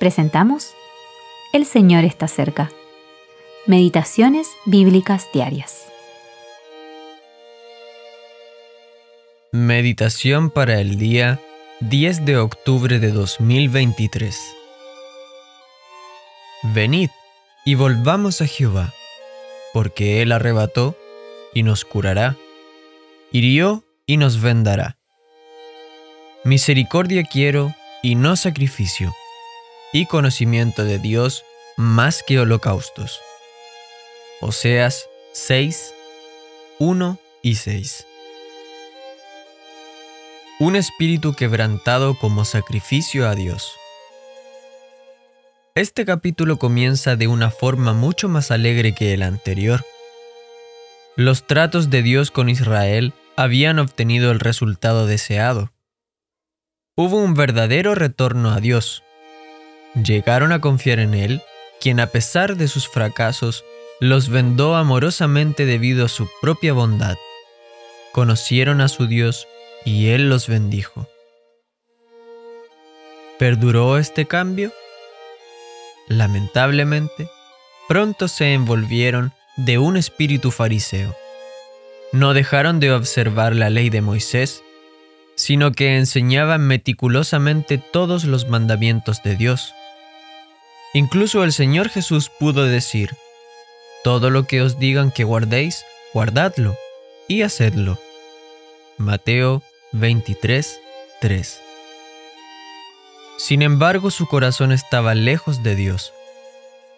presentamos El Señor está cerca. Meditaciones Bíblicas Diarias. Meditación para el día 10 de octubre de 2023. Venid y volvamos a Jehová, porque Él arrebató y nos curará, hirió y nos vendará. Misericordia quiero y no sacrificio, y conocimiento de Dios más que holocaustos. Oseas 6, 1 y 6. Un espíritu quebrantado como sacrificio a Dios. Este capítulo comienza de una forma mucho más alegre que el anterior. Los tratos de Dios con Israel habían obtenido el resultado deseado. Hubo un verdadero retorno a Dios. Llegaron a confiar en Él, quien a pesar de sus fracasos, los vendó amorosamente debido a su propia bondad. Conocieron a su Dios y Él los bendijo. ¿Perduró este cambio? Lamentablemente, pronto se envolvieron de un espíritu fariseo. No dejaron de observar la ley de Moisés, sino que enseñaban meticulosamente todos los mandamientos de Dios. Incluso el Señor Jesús pudo decir, Todo lo que os digan que guardéis, guardadlo y hacedlo. Mateo 23, 3. Sin embargo, su corazón estaba lejos de Dios.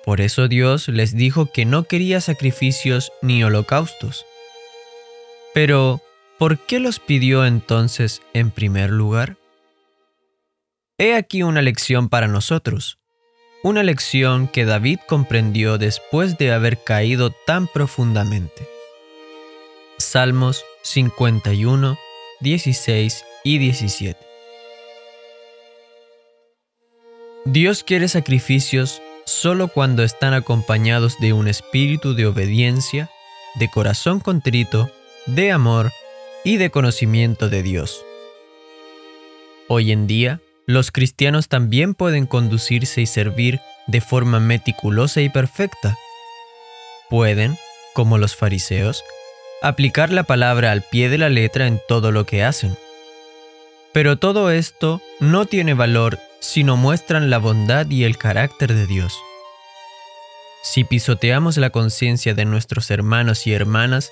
Por eso Dios les dijo que no quería sacrificios ni holocaustos. Pero, ¿por qué los pidió entonces en primer lugar? He aquí una lección para nosotros, una lección que David comprendió después de haber caído tan profundamente. Salmos 51, 16 y 17. Dios quiere sacrificios solo cuando están acompañados de un espíritu de obediencia, de corazón contrito, de amor y de conocimiento de Dios. Hoy en día, los cristianos también pueden conducirse y servir de forma meticulosa y perfecta. Pueden, como los fariseos, aplicar la palabra al pie de la letra en todo lo que hacen. Pero todo esto no tiene valor sino muestran la bondad y el carácter de Dios. Si pisoteamos la conciencia de nuestros hermanos y hermanas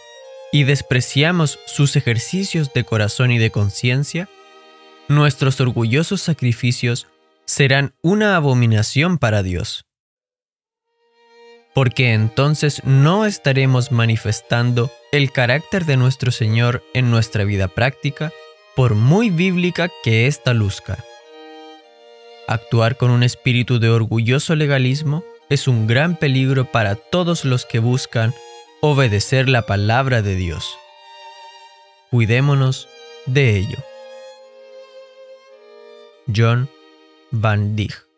y despreciamos sus ejercicios de corazón y de conciencia, nuestros orgullosos sacrificios serán una abominación para Dios. Porque entonces no estaremos manifestando el carácter de nuestro Señor en nuestra vida práctica, por muy bíblica que ésta luzca. Actuar con un espíritu de orgulloso legalismo es un gran peligro para todos los que buscan obedecer la palabra de Dios. Cuidémonos de ello. John Van Dijk